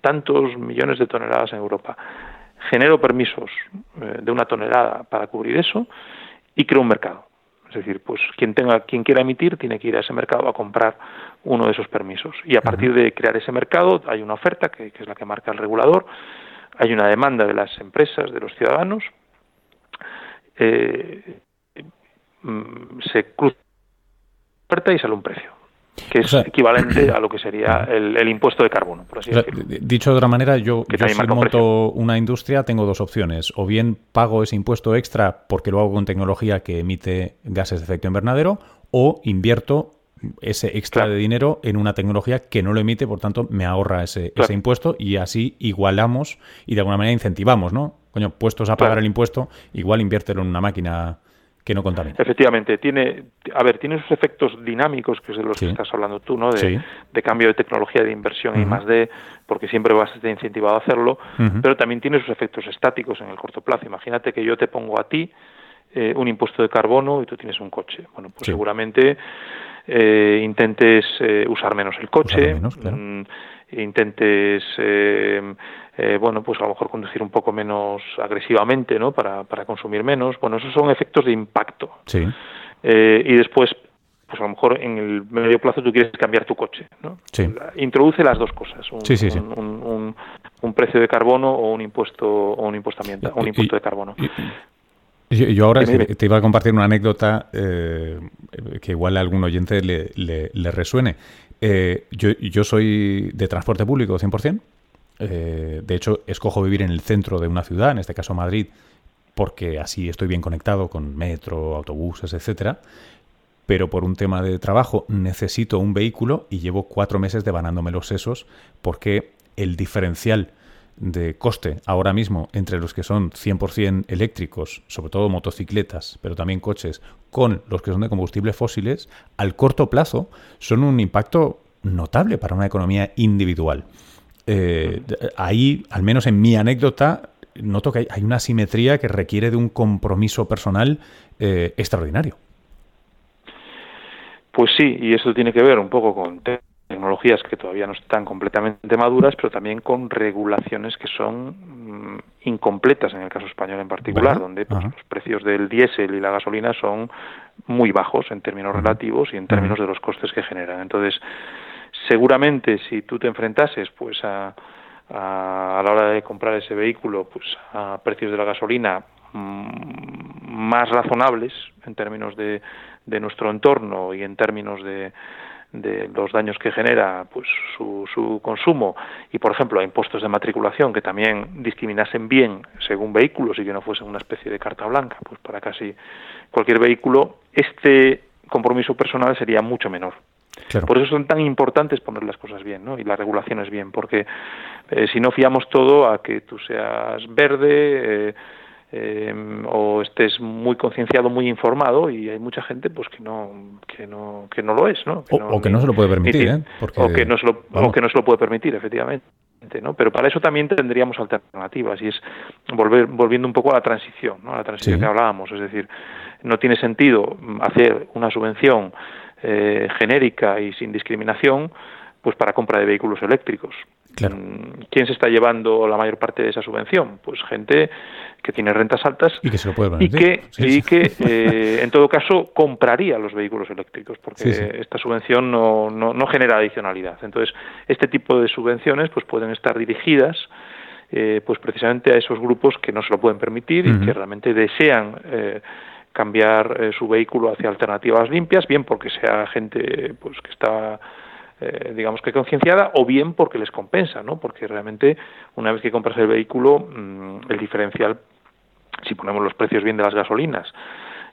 tantos millones de toneladas en Europa. Genero permisos eh, de una tonelada para cubrir eso y creo un mercado. Es decir, pues quien tenga, quien quiera emitir tiene que ir a ese mercado a comprar uno de esos permisos. Y a partir de crear ese mercado hay una oferta que, que es la que marca el regulador, hay una demanda de las empresas, de los ciudadanos, eh, Mm, se cruza y sale un precio que es equivalente a lo que sería el, impuesto de carbono, por así decirlo. Dicho de otra manera, yo, yo si monto una industria tengo dos opciones. O bien pago ese impuesto extra porque lo hago con tecnología que emite gases de efecto invernadero, o invierto ese extra de dinero en una tecnología que no lo emite, por tanto me ahorra ese, ese impuesto y así igualamos y de alguna manera incentivamos, ¿no? Coño, puestos a pagar el impuesto, igual inviértelo en una máquina que no contamina. Efectivamente, tiene, a ver, tiene esos efectos dinámicos que es de los que estás hablando tú, ¿no? De, cambio de tecnología, de inversión y más de, porque siempre vas a estar incentivado a hacerlo, pero también tiene sus efectos estáticos en el corto plazo. Imagínate que yo te pongo a ti eh, un impuesto de carbono y tú tienes un coche. Bueno, pues seguramente eh, intentes eh, usar menos el coche, mm, intentes eh, bueno, pues a lo mejor conducir un poco menos agresivamente, ¿no? Para, para consumir menos. Bueno, esos son efectos de impacto. Sí. Eh, y después, pues a lo mejor en el medio plazo tú quieres cambiar tu coche, ¿no? Sí. Introduce las dos cosas, un, sí, sí, un, un, precio de carbono o un impuesto o un impuesto ambiental, un impuesto de carbono. yo, ahora te iba a compartir una anécdota eh, que igual a algún oyente le, le, le resuene. Yo, yo soy de transporte público 100%. Eh, de hecho, escojo vivir en el centro de una ciudad, en este caso Madrid, porque así estoy bien conectado con metro, autobuses, etcétera. Pero por un tema de trabajo necesito un vehículo y llevo cuatro meses devanándome los sesos porque el diferencial de coste ahora mismo entre los que son 100% eléctricos, sobre todo motocicletas, pero también coches, con los que son de combustibles fósiles, al corto plazo son un impacto notable para una economía individual. Eh, ahí, al menos en mi anécdota, noto que hay, una simetría que requiere de un compromiso personal eh, extraordinario. Pues sí, y eso tiene que ver un poco con tecnologías que todavía no están completamente maduras, pero también con regulaciones que son mm, incompletas en el caso español en particular, donde pues, los precios del diésel y la gasolina son muy bajos en términos relativos y en términos de los costes que generan. Entonces, seguramente si tú te enfrentases pues a, a, la hora de comprar ese vehículo pues a precios de la gasolina mm, más razonables en términos de, de nuestro entorno y en términos de, de los daños que genera pues su, su, consumo y por ejemplo a impuestos de matriculación que también discriminasen bien según vehículos y que no fuesen una especie de carta blanca pues para casi cualquier vehículo este compromiso personal sería mucho menor por eso son tan importantes poner las cosas bien ¿no? y las regulaciones bien porque eh, si no fiamos todo a que tú seas verde eh, eh, o estés muy concienciado, muy informado y hay mucha gente pues que no que no que no lo es, ¿no? o, que no se lo puede permitir, ¿eh? o que no se lo, o que no se lo puede permitir, efectivamente. ¿no? Pero para eso también tendríamos alternativas y es volver volviendo un poco a la transición, ¿no? A la transición que hablábamos, es decir, no tiene sentido hacer una subvención eh, genérica y sin discriminación pues para compra de vehículos eléctricos. Mm, ¿Quién se está llevando la mayor parte de esa subvención? Pues gente que tiene rentas altas y que, se lo y que, y que eh, en todo caso compraría los vehículos eléctricos porque esta subvención no, no, genera adicionalidad. Entonces, este tipo de subvenciones pues pueden estar dirigidas eh, pues precisamente a esos grupos que no se lo pueden permitir y que realmente desean eh, cambiar su vehículo hacia alternativas limpias, bien porque sea gente pues que está eh, digamos que concienciada, o bien porque les compensa, ¿no? Porque realmente una vez que compras el vehículo, mm, el diferencial, si ponemos los precios bien de las gasolinas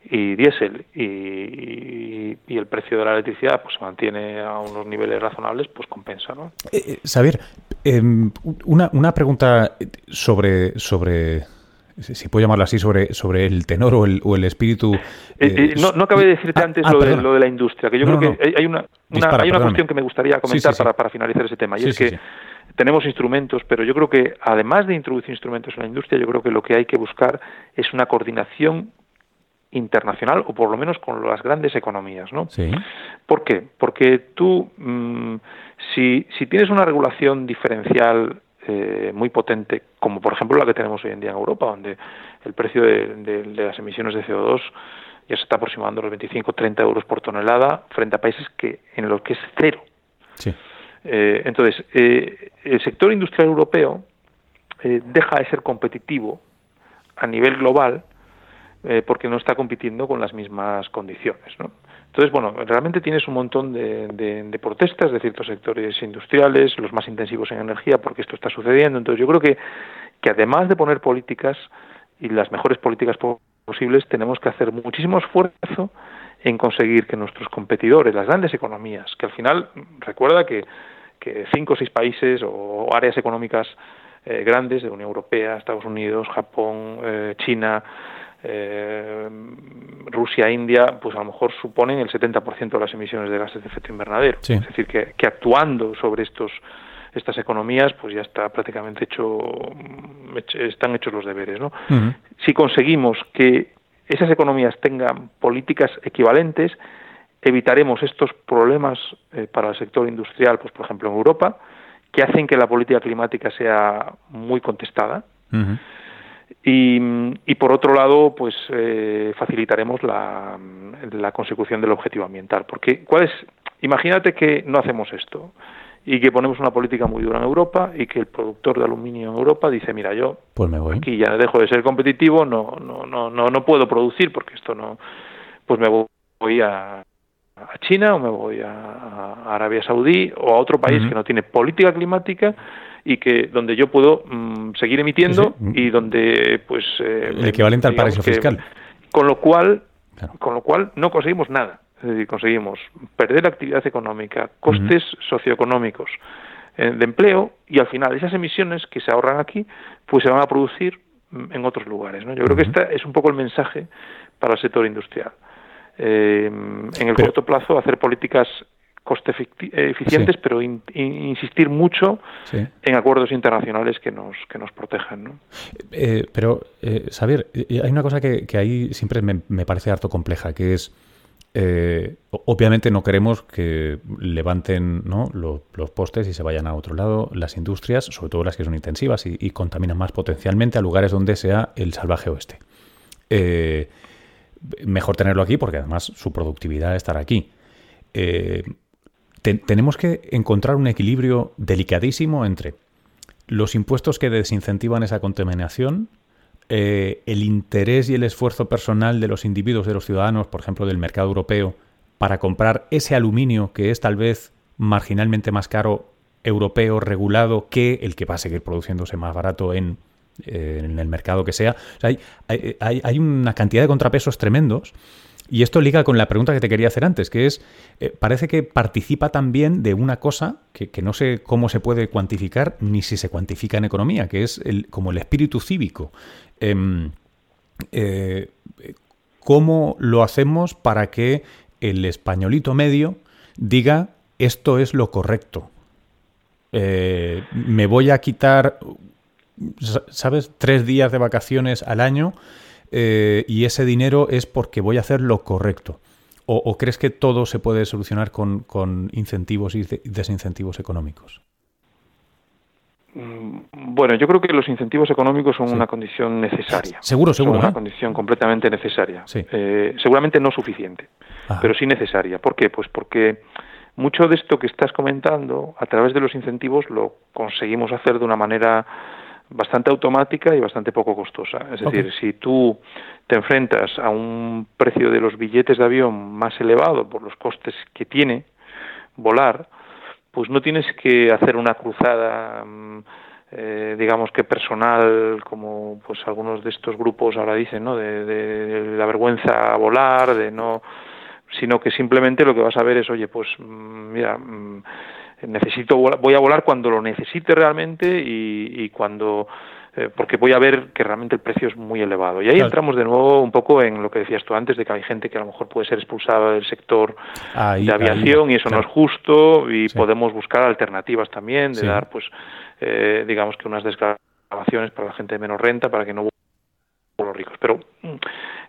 y diésel y, el precio de la electricidad pues se mantiene a unos niveles razonables, pues compensa, ¿no? Eh, eh em, una, una pregunta sobre, sobre si puedo llamarlo así, sobre, sobre el tenor o el, o el espíritu. Eh, eh, no, no acabé de decirte ah, antes ah, lo, de, lo, de, la industria, que yo creo que hay una, hay una cuestión que me gustaría comentar Para, para finalizar ese tema, y es que tenemos instrumentos, pero yo creo que además de introducir instrumentos en la industria, yo creo que lo que hay que buscar es una coordinación internacional o por lo menos con las grandes economías, ¿no? Sí. ¿Por qué? Porque tú, mm, si, si tienes una regulación diferencial eh, muy potente, como por ejemplo la que tenemos hoy en día en Europa, donde el precio de, las emisiones de CO2 ya se está aproximando a los 25-30 euros por tonelada frente a países que en los que es cero. Eh, entonces, eh, el sector industrial europeo deja de ser competitivo a nivel global porque no está compitiendo con las mismas condiciones. ¿no? Entonces, bueno, realmente tienes un montón de, protestas de ciertos sectores industriales, los más intensivos en energía, porque esto está sucediendo. Entonces, yo creo que, que además de poner políticas y las mejores políticas posibles, tenemos que hacer muchísimo esfuerzo en conseguir que nuestros competidores, las grandes economías, que al final, recuerda que, que cinco o seis países o áreas económicas eh, grandes de Unión Europea, Estados Unidos, Japón, eh, China, eh, Rusia, India, pues a lo mejor suponen el 70% de las emisiones de gases de efecto invernadero. Es decir, que, actuando sobre estos estas economías, pues ya está prácticamente hecho, están hechos los deberes, ¿no? Si conseguimos que esas economías tengan políticas equivalentes, evitaremos estos problemas eh, para el sector industrial, pues por ejemplo en Europa, que hacen que la política climática sea muy contestada. Y, por otro lado, pues eh, facilitaremos la, la, consecución del objetivo ambiental. Porque, ¿cuál es? Imagínate que no hacemos esto y que ponemos una política muy dura en Europa y que el productor de aluminio en Europa dice, mira, yo pues me voy. aquí ya dejo de ser competitivo, no, no, no, no, no puedo producir porque esto no, pues me voy a, a China o me voy a, Arabia Saudí o a otro país que no tiene política climática y que donde yo puedo mm, seguir emitiendo y donde pues eh, el equivalente al paraíso fiscal. con lo cual con lo cual no conseguimos nada. Es decir conseguimos perder la actividad económica costes socioeconómicos eh, de empleo y al final esas emisiones que se ahorran aquí pues se van a producir mm, en otros lugares ¿no? yo creo que este es un poco el mensaje para el sector industrial eh, en el corto plazo hacer políticas coste eh, eficientes, pero insistir mucho en acuerdos internacionales que nos, que nos protejan. ¿no? Eh, pero, eh, Xavier, eh, hay una cosa que, que ahí siempre me, me, parece harto compleja, que es, obviamente no queremos que levanten ¿no? los, los, postes y se vayan a otro lado las industrias, sobre todo las que son intensivas y, y contaminan más potencialmente a lugares donde sea el salvaje oeste. Mejor tenerlo aquí porque además su productividad estará aquí. Eh, tenemos que encontrar un equilibrio delicadísimo entre los impuestos que desincentivan esa contaminación, eh, el interés y el esfuerzo personal de los individuos, de los ciudadanos, por ejemplo, del mercado europeo, para comprar ese aluminio que es tal vez marginalmente más caro europeo regulado que el que va a seguir produciéndose más barato en, eh, el mercado que sea. hay, hay, una cantidad de contrapesos tremendos. Y esto liga con la pregunta que te quería hacer antes, que es, eh, parece que participa también de una cosa que, no sé cómo se puede cuantificar ni si se cuantifica en economía, que es el, como el espíritu cívico. Em, eh, ¿Cómo lo hacemos para que el españolito medio diga esto es lo correcto? Me voy a quitar, ¿sabes? Tres días de vacaciones al año eh, y ese dinero es porque voy a hacer lo correcto. ¿O, crees que todo se puede solucionar con, incentivos y desincentivos económicos? Mm, bueno, yo creo que los incentivos económicos son una condición necesaria. Seguro, seguro. Son una ¿eh? condición completamente necesaria. seguramente no suficiente, pero sí necesaria. ¿Por qué? Pues porque mucho de esto que estás comentando, a través de los incentivos, lo conseguimos hacer de una manera bastante automática y bastante poco costosa. Es decir, si tú te enfrentas a un precio de los billetes de avión más elevado por los costes que tiene volar, pues no tienes que hacer una cruzada, mm, eh, digamos que personal, como pues algunos de estos grupos ahora dicen, ¿no? De, de la vergüenza a volar, de no sino que simplemente lo que vas a ver es, oye, pues mm, mira, mm, necesito voy a volar cuando lo necesite realmente y, cuando eh, porque voy a ver que realmente el precio es muy elevado. Y ahí entramos de nuevo un poco en lo que decías tú antes, de que hay gente que a lo mejor puede ser expulsada del sector de aviación y eso no es justo y podemos buscar alternativas también, de dar, pues, eh, digamos que unas desgrabaciones para la gente de menos renta, para que no los ricos. Pero mm,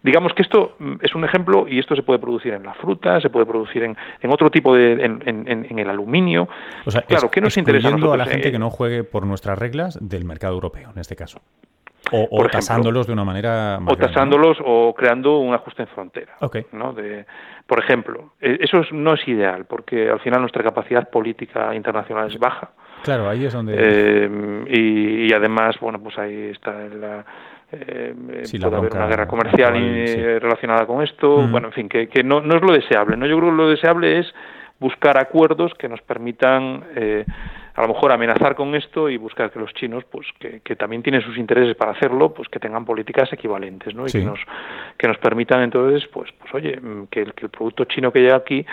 digamos que esto mm, es un ejemplo y esto se puede producir en la fruta, se puede producir en, en otro tipo de, en, en, el aluminio. O sea, claro, ¿qué nos interesa a, nosotros? a la gente que no juegue por nuestras reglas del mercado europeo, en este caso. O, tasándolos de una manera O tasándolos o creando un ajuste en frontera. ¿no? De, por ejemplo, e, eso no es ideal porque al final nuestra capacidad política internacional es baja. Claro, ahí es donde... Eh, y, y, además, bueno, pues ahí está la, eh, puede haber una guerra comercial relacionada con esto, bueno, en fin, que, que no, no, es lo deseable, ¿no? Yo creo que lo deseable es buscar acuerdos que nos permitan eh, a lo mejor amenazar con esto y buscar que los chinos, pues que, que, también tienen sus intereses para hacerlo, pues que tengan políticas equivalentes, ¿no? Y que nos que nos permitan entonces, pues pues oye, mm, que el, que el producto chino que llega aquí,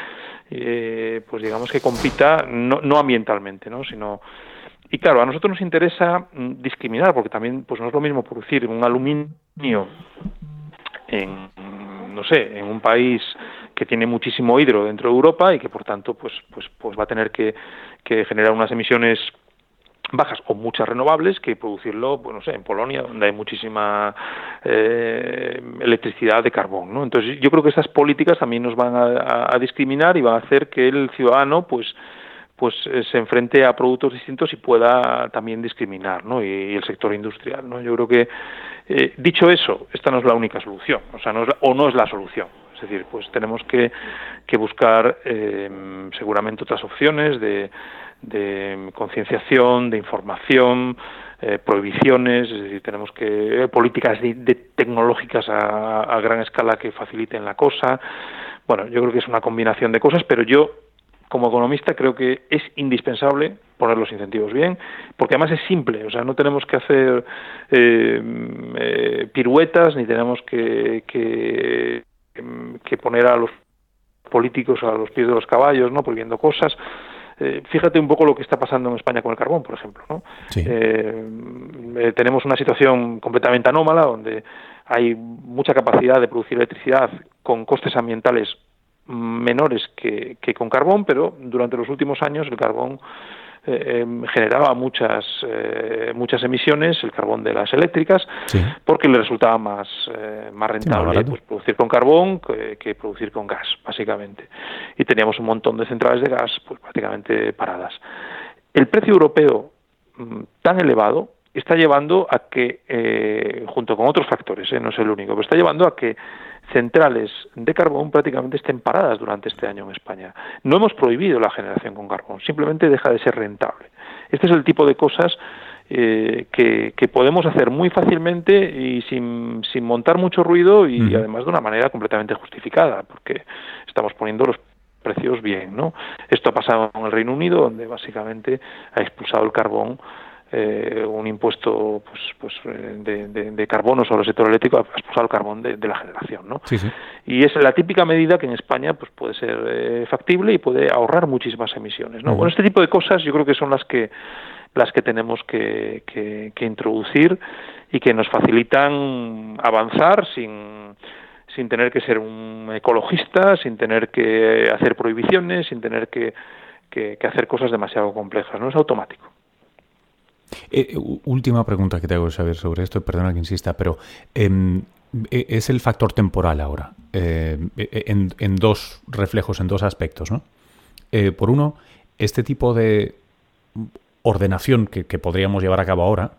eh, pues digamos que compita no, no ambientalmente, ¿no? Sino y claro, a nosotros nos interesa mm, discriminar, porque también pues no es lo mismo producir un aluminio en, no sé, en un país que tiene muchísimo hidro dentro de Europa y que por tanto pues, pues, pues va a tener que, generar unas emisiones bajas o muchas renovables que producirlo, pues sé, en Polonia donde hay muchísima eh, electricidad de carbón, ¿no? Entonces yo creo que estas políticas también nos van a, a discriminar y van a hacer que el ciudadano pues pues eh, se enfrente a productos distintos y pueda también discriminar, ¿no? Y, el sector industrial, ¿no? Yo creo que eh, dicho eso, esta no es la única solución, o sea, no es o no es la solución. Es decir, pues tenemos que, que buscar eh, seguramente otras opciones de, de concienciación, de información, prohibiciones, es decir, tenemos que políticas de, tecnológicas a, a, gran escala que faciliten la cosa. Bueno, yo creo que es una combinación de cosas, pero yo como economista creo que es indispensable poner los incentivos bien, porque además es simple, o sea, no tenemos que hacer eh, eh, piruetas ni tenemos que, que, poner a los políticos a los pies de los caballos, ¿no? Prohibiendo cosas. Eh, fíjate un poco lo que está pasando en España con el carbón, por ejemplo. ¿no? tenemos una situación completamente anómala donde hay mucha capacidad de producir electricidad con costes ambientales menores que, que, con carbón, pero durante los últimos años el carbón eh, em, generaba muchas eh, muchas emisiones, el carbón de las eléctricas, porque le resultaba más, eh, más rentable pues, producir con carbón que, producir con gas, básicamente. Y teníamos un montón de centrales de gas pues prácticamente paradas. El precio europeo mm, tan elevado está llevando a que, junto con otros factores, no es el único, pero está llevando a que centrales de carbón prácticamente estén paradas durante este año en España. No hemos prohibido la generación con carbón, simplemente deja de ser rentable. Este es el tipo de cosas eh, que, podemos hacer muy fácilmente y sin, sin montar mucho ruido y además de una manera completamente justificada, porque estamos poniendo los precios bien, ¿no? Esto ha pasado en el Reino Unido, donde básicamente ha expulsado el carbón eh, un impuesto pues, pues eh, de, carbono sobre el sector eléctrico ha expulsado el carbón de, la generación, ¿no? Y es la típica medida que en España pues puede ser eh, factible y puede ahorrar muchísimas emisiones, ¿no? Bueno, este tipo de cosas yo creo que son las que las que tenemos que, que, introducir y que nos facilitan avanzar sin sin tener que ser un ecologista, sin tener que hacer prohibiciones, sin tener que, que, hacer cosas demasiado complejas, ¿no? Es automático. Eh, última pregunta que te hago saber sobre esto, perdona que insista, pero em, e, es el factor temporal ahora, eh, e, en, dos reflejos, en dos aspectos. ¿no? Eh, por uno, este tipo de ordenación que, podríamos llevar a cabo ahora,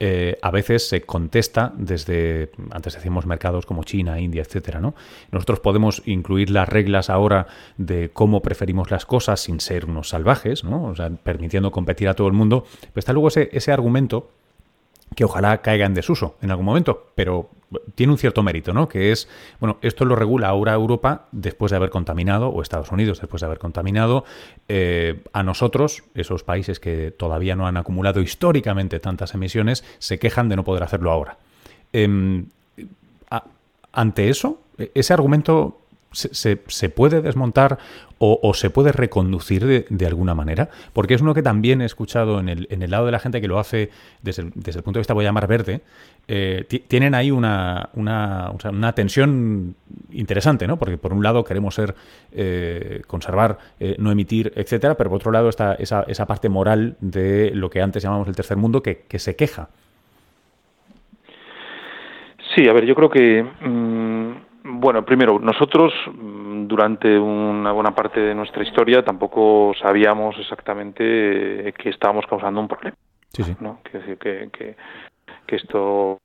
eh, a veces se contesta desde, antes decimos mercados como China, India, etcétera, ¿no? Nosotros podemos incluir las reglas ahora de cómo preferimos las cosas sin ser unos salvajes, ¿no? O sea, permitiendo competir a todo el mundo. Pero está luego ese, ese argumento que ojalá caiga en desuso en algún momento, pero tiene un cierto mérito, ¿no? Que es, bueno, esto lo regula ahora Europa después de haber contaminado, o Estados Unidos después de haber contaminado, eh, a nosotros, esos países que todavía no han acumulado históricamente tantas emisiones, se quejan de no poder hacerlo ahora. Em, ante eso, e-, ese argumento se, puede desmontar o, se puede reconducir de, alguna manera? Porque es uno que también he escuchado en el, en el lado de la gente que lo hace desde el, desde el punto de vista, voy a llamar verde, eh, tienen ahí una, una, una, tensión interesante, ¿no? Porque por un lado queremos ser, eh, conservar, eh, no emitir, etcétera, pero por otro lado está esa, esa parte moral de lo que antes llamamos el tercer mundo que, que se queja. Sí, a ver, yo creo que mm, bueno, primero, nosotros mm, durante una buena parte de nuestra historia tampoco sabíamos exactamente que estábamos causando un problema. Sí, sí. ¿no? Que, que, que, que esto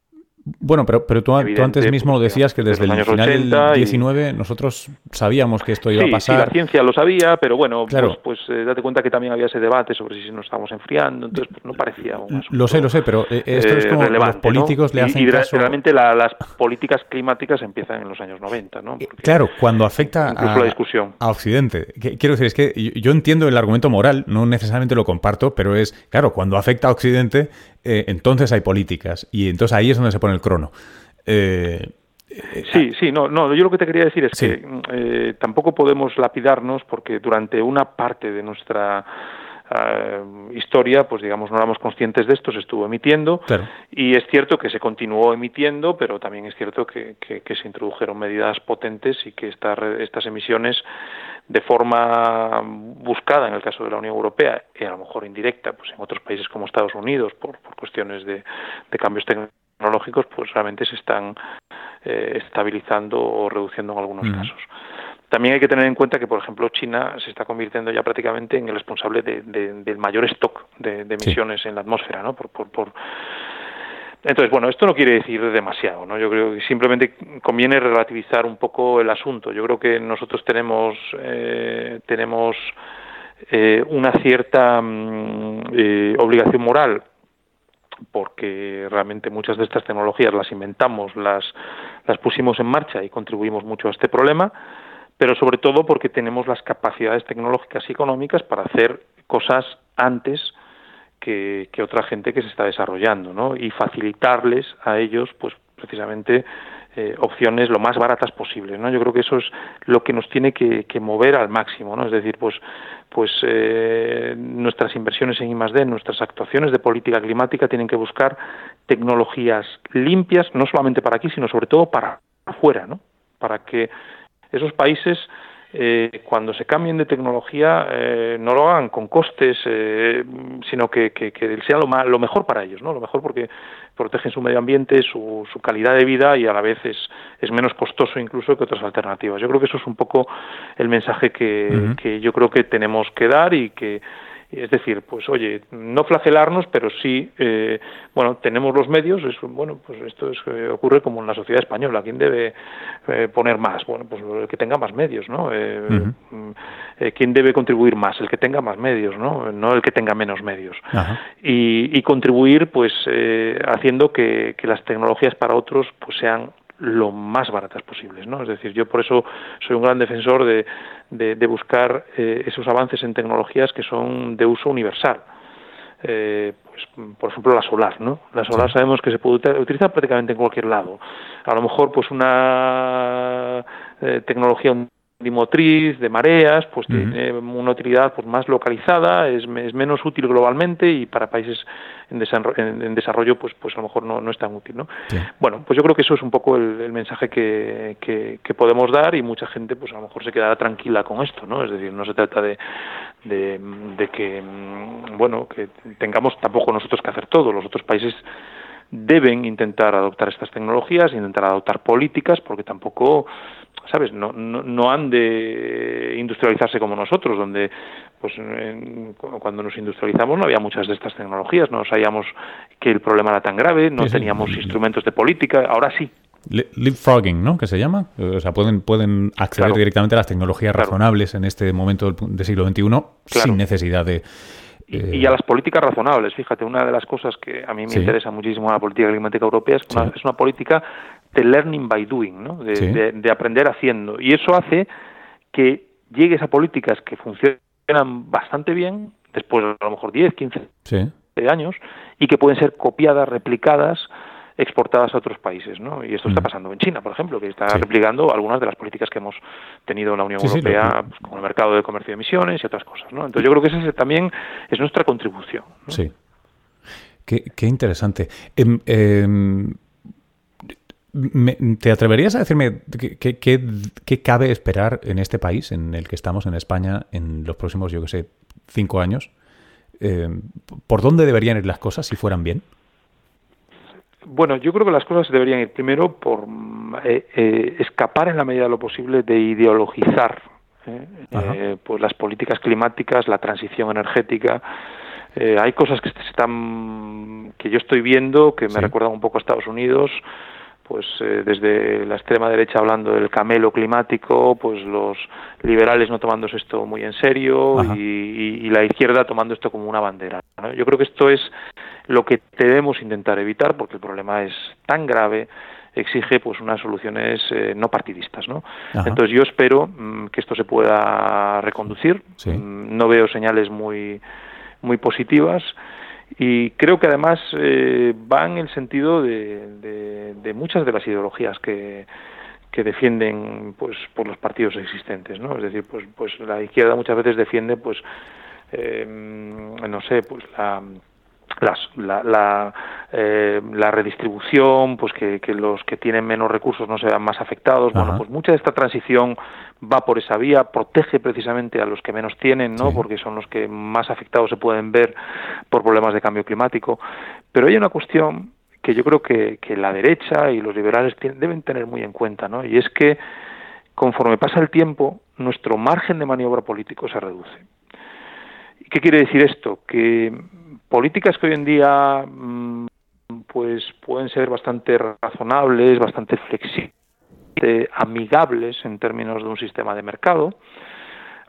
bueno, pero, pero tú, antes mismo pues, decías que desde el final del 19 nosotros sabíamos que esto iba a pasar. Sí, la ciencia lo sabía, pero bueno, pues, pues eh, date cuenta que también había ese debate sobre si nos estábamos enfriando, entonces pues, no parecía un Lo sé, lo sé, pero eh, esto es como los políticos le hacen y, caso... realmente las políticas climáticas empiezan en los años 90, ¿no? Eh, claro, cuando afecta a, la discusión. a Occidente. Quiero decir, es que yo entiendo el argumento moral, no necesariamente lo comparto, pero es, claro, cuando afecta a Occidente eh, entonces hay políticas y entonces ahí es donde se pone el crono. Eh, sí, sí, no, no, yo lo que te quería decir es que eh, tampoco podemos lapidarnos porque durante una parte de nuestra historia, pues digamos, no éramos conscientes de esto, se estuvo emitiendo y es cierto que se continuó emitiendo, pero también es cierto que, que, se introdujeron medidas potentes y que estas estas emisiones de forma buscada en el caso de la Unión Europea y a lo mejor indirecta pues en otros países como Estados Unidos por, por cuestiones de, de, cambios tecnológicos pues realmente se están eh, estabilizando o reduciendo en algunos casos. También hay que tener en cuenta que, por ejemplo, China se está convirtiendo ya prácticamente en el responsable de, del mayor stock de, emisiones en la atmósfera, ¿no? Por, por, por, entonces, bueno, esto no quiere decir demasiado, ¿no? Yo creo que simplemente conviene relativizar un poco el asunto. Yo creo que nosotros tenemos eh, tenemos eh, una cierta mm, eh, obligación moral porque realmente muchas de estas tecnologías las inventamos, las, las pusimos en marcha y contribuimos mucho a este problema, pero sobre todo porque tenemos las capacidades tecnológicas y económicas para hacer cosas antes que, otra gente que se está desarrollando, ¿no? Y facilitarles a ellos, pues precisamente eh, opciones lo más baratas posibles, ¿no? Yo creo que eso es lo que nos tiene que, mover al máximo, ¿no? Es decir, pues, pues eh, nuestras inversiones en I+D, nuestras actuaciones de política climática tienen que buscar tecnologías limpias, no solamente para aquí, sino sobre todo para afuera, ¿no? Para que esos países eh, cuando se cambien de tecnología eh, no lo hagan con costes, eh, sino que, que, sea lo, lo, mejor para ellos, ¿no? Lo mejor porque protegen su medio ambiente, su, su calidad de vida y a la vez es, es, menos costoso incluso que otras alternativas. Yo creo que eso es un poco el mensaje que, que yo creo que tenemos que dar y que Es decir, pues oye, no flagelarnos, pero sí, eh, bueno, tenemos los medios, es, bueno, pues esto es, eh, ocurre como en la sociedad española, ¿quién debe eh, poner más? Bueno, pues el que tenga más medios, ¿no? Mm, ¿Quién debe contribuir más? El que tenga más medios, ¿no? No el que tenga menos medios. Y, y, contribuir, pues, haciendo que, que las tecnologías para otros, pues sean lo más baratas posibles, ¿no? Es decir, yo por eso soy un gran defensor de, de, buscar eh, esos avances en tecnologías que son de uso universal. Eh, pues, por ejemplo, la solar, ¿no? La solar sabemos que se puede utilizar prácticamente en cualquier lado. A lo mejor, pues una eh, tecnología motriz, de mareas, pues tiene una utilidad pues más localizada, es, es, menos útil globalmente y para países en, desarrollo, pues pues a lo mejor no, no es tan útil, ¿no? Bueno, pues yo creo que eso es un poco el, mensaje que, que, podemos dar y mucha gente pues a lo mejor se quedará tranquila con esto, ¿no? Es decir, no se trata de, de, de que, mm, bueno, que tengamos tampoco nosotros que hacer todo, los otros países deben intentar adoptar estas tecnologías, intentar adoptar políticas, porque tampoco ¿sabes? No, no, han de industrializarse como nosotros, donde pues cuando nos industrializamos no había muchas de estas tecnologías, no sabíamos que el problema era tan grave, no teníamos instrumentos de política, ahora sí. Leapfrogging, ¿no? Que se llama. O sea, pueden, pueden acceder directamente a las tecnologías razonables en este momento del siglo XXI sin necesidad de, y, a las políticas razonables. Fíjate, una de las cosas que a mí me interesa muchísimo la política climática europea es, una, es una política de learning by doing, ¿no? de, aprender haciendo. Y eso hace que llegues a políticas que funcionan bastante bien, después de a lo mejor 10, 15 años, y que pueden ser copiadas, replicadas, exportadas a otros países, ¿no? Y esto está pasando en China, por ejemplo, que está replicando algunas de las políticas que hemos tenido en la Unión Europea, pues, con el mercado de comercio de emisiones y otras cosas, ¿no? Entonces yo creo que ese también es nuestra contribución. Sí. Qué, interesante. Em, em, ¿Te atreverías a decirme qué, cabe esperar en este país, en el que estamos, en España, en los próximos, yo que sé, cinco años? Em, ¿Por dónde deberían ir las cosas si fueran bien? Bueno, yo creo que las cosas deberían ir primero por eh, eh, escapar en la medida de lo posible de ideologizar eh, pues las políticas climáticas, la transición energética. hay cosas que están que yo estoy viendo que me recuerdan un poco a Estados Unidos pues desde la extrema derecha hablando del camelo climático, pues los liberales no tomándose esto muy en serio y, la izquierda tomando esto como una bandera. Yo creo que esto es lo que debemos intentar evitar porque el problema es tan grave exige pues unas soluciones eh, no partidistas no entonces yo espero mm, que esto se pueda reconducir. Mm, no veo señales muy muy positivas y creo que además eh, va en el sentido de, de, muchas de las ideologías que que defienden pues por los partidos existentes no es decir pues pues la izquierda muchas veces defiende pues eh, no sé pues la la, la, eh, la, redistribución, pues que, que, los que tienen menos recursos no se vean más afectados. Bueno, pues mucha de esta transición va por esa vía, protege precisamente a los que menos tienen, ¿no? Porque son los que más afectados se pueden ver por problemas de cambio climático. Pero hay una cuestión que yo creo que, que la derecha y los liberales deben tener muy en cuenta, ¿no? Y es que conforme pasa el tiempo, nuestro margen de maniobra político se reduce. ¿Y qué quiere decir esto? Que políticas que hoy en día mm, pues pueden ser bastante razonables, bastante flexibles, amigables en términos de un sistema de mercado,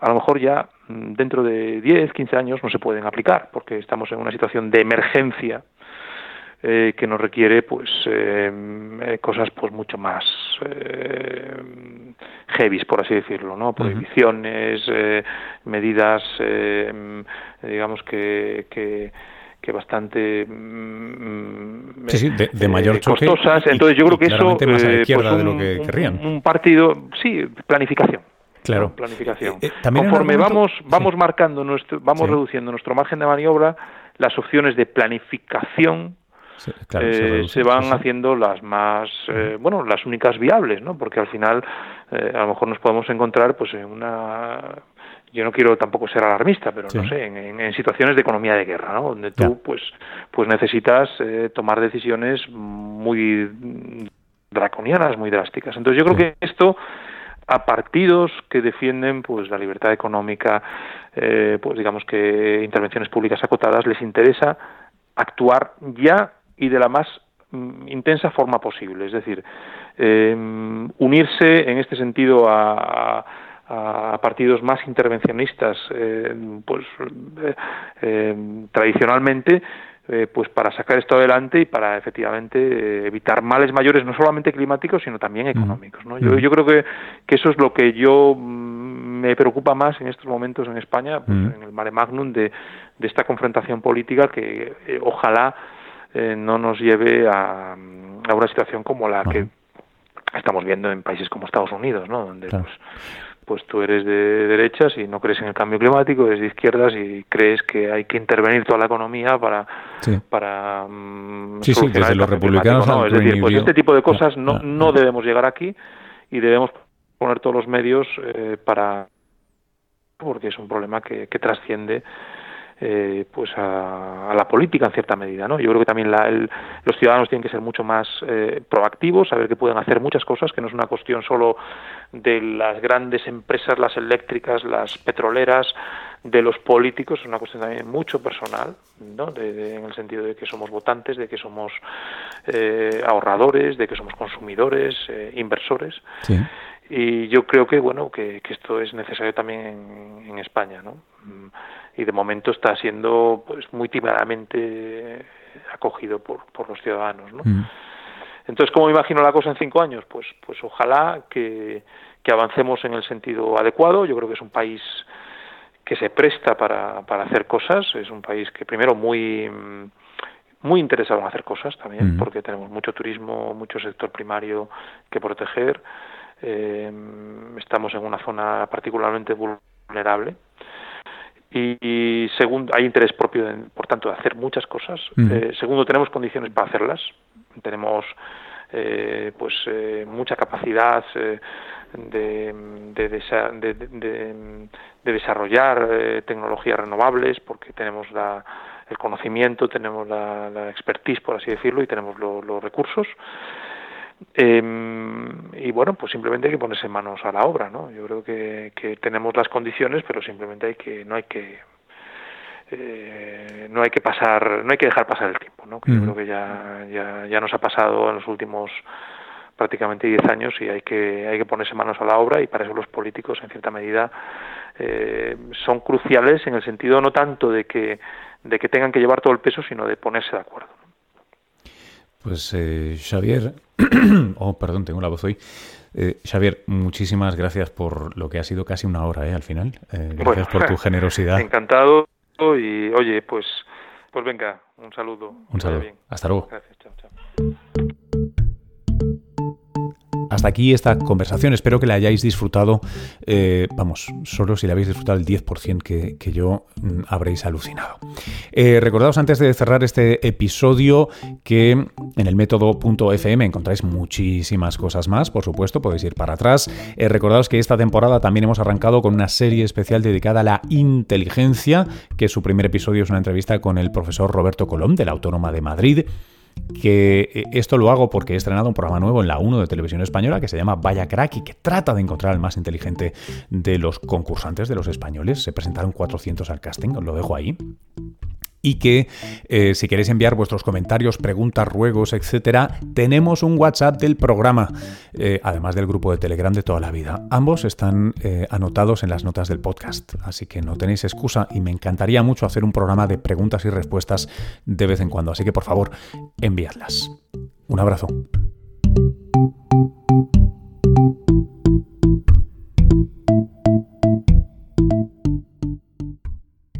a lo mejor ya mm, dentro de 10, 15 años no se pueden aplicar porque estamos en una situación de emergencia eh, que nos requiere pues eh, eh, cosas pues mucho más eh, heavy por así decirlo no prohibiciones medidas digamos que, que que bastante mm, sí, sí, de, mayor choque costosas. entonces yo creo que eso más a la izquierda de lo que querrían. un, partido sí planificación. Claro. Planificación. Conforme vamos vamos marcando nuestro vamos reduciendo nuestro margen de maniobra las opciones de planificación eh, se, van haciendo las más, eh, bueno, las únicas viables, ¿no? Porque al final eh, a lo mejor nos podemos encontrar, pues, en una, yo no quiero tampoco ser alarmista, pero no sé, en, situaciones de economía de guerra, ¿no? Donde tú, pues, pues necesitas tomar decisiones muy draconianas, muy drásticas. Entonces yo creo que esto a partidos que defienden pues la libertad económica, eh, pues digamos que intervenciones públicas acotadas, les interesa actuar ya y de la más mm, intensa forma posible, es decir, em, unirse en este sentido a, partidos más intervencionistas, eh, pues eh, tradicionalmente eh, pues para sacar esto adelante y para efectivamente eh, evitar males mayores no solamente climáticos sino también económicos ¿no? yo, yo creo que, que eso es lo que yo mm, me preocupa más en estos momentos en España pues, en el mare magnum de, de esta confrontación política que eh, no nos lleve a, a, una situación como la que estamos viendo en países como Estados Unidos no donde pues pues tú eres de derechas y no crees en el cambio climático, eres de izquierdas y crees que hay que intervenir toda la economía para para mm, sí, sí, desde los republicanos ¿no? es decir, pues este tipo de cosas no, no debemos llegar aquí y debemos poner todos los medios eh, para porque es un problema que, que trasciende eh, pues a, la política en cierta medida no yo creo que también la, los ciudadanos tienen que ser mucho más eh, proactivos saber que pueden hacer muchas cosas que no es una cuestión solo de las grandes empresas las eléctricas las petroleras de los políticos es una cuestión también mucho personal ¿no? en el sentido de que somos votantes de que somos eh, ahorradores de que somos consumidores inversores. Y yo creo que bueno que, esto es necesario también en, en España no y de momento está siendo pues muy tímidamente acogido por, por los ciudadanos ¿no? Mm. entonces cómo imagino la cosa en cinco años pues pues ojalá que, que avancemos en el sentido adecuado yo creo que es un país que se presta para, para hacer cosas es un país que primero muy muy interesado en hacer cosas también mm. porque tenemos mucho turismo mucho sector primario que proteger eh, estamos en una zona particularmente vulnerable y, segundo hay interés propio por tanto de hacer muchas cosas. Eh, segundo tenemos condiciones para hacerlas. Tenemos eh, pues eh, mucha capacidad de, de, de, desarrollar tecnologías renovables porque tenemos la, el conocimiento tenemos la, la expertise por así decirlo y tenemos los recursos eh, y bueno, pues simplemente hay que ponerse manos a la obra, ¿no? Yo creo que, que tenemos las condiciones, pero simplemente hay que, no hay que, eh, no hay que pasar, no hay que dejar pasar el tiempo, ¿no? Que Yo creo que ya, ya, ya nos ha pasado en los últimos prácticamente 10 años y hay que, hay que ponerse manos a la obra y para eso los políticos en cierta medida eh, son cruciales en el sentido no tanto de que, de que tengan que llevar todo el peso, sino de ponerse de acuerdo. Pues eh, Xavier, oh, perdón, tengo la voz hoy. Eh, Xavier, muchísimas gracias por lo que ha sido casi una hora, ¿eh? Al final. Eh, gracias por tu generosidad. Encantado y, oye, pues, pues venga, un saludo. Un saludo. Hasta luego. Gracias, chao, chao. Hasta aquí esta conversación. Espero que la hayáis disfrutado. Eh, vamos, solo si la habéis disfrutado el 10% que, que yo mm, habréis alucinado. Eh, recordaos antes de cerrar este episodio que en el método.fm encontráis muchísimas cosas más. Por supuesto, podéis ir para atrás. Eh, recordaos que esta temporada también hemos arrancado con una serie especial dedicada a la inteligencia, que su primer episodio es una entrevista con el profesor Roberto Colón de la Autónoma de Madrid que eh, esto lo hago porque he estrenado un programa nuevo en la 1 de Televisión Española que se llama Vaya Crack y que trata de encontrar al más inteligente de los concursantes, de los españoles. Se presentaron 400 al casting, os lo dejo ahí y que eh, si queréis enviar vuestros comentarios, preguntas, ruegos, etcétera, tenemos un WhatsApp del programa, eh, además del grupo de Telegram de toda la vida. Ambos están eh, anotados en las notas del podcast, así que no tenéis excusa y me encantaría mucho hacer un programa de preguntas y respuestas de vez en cuando, así que por favor, enviadlas. Un abrazo.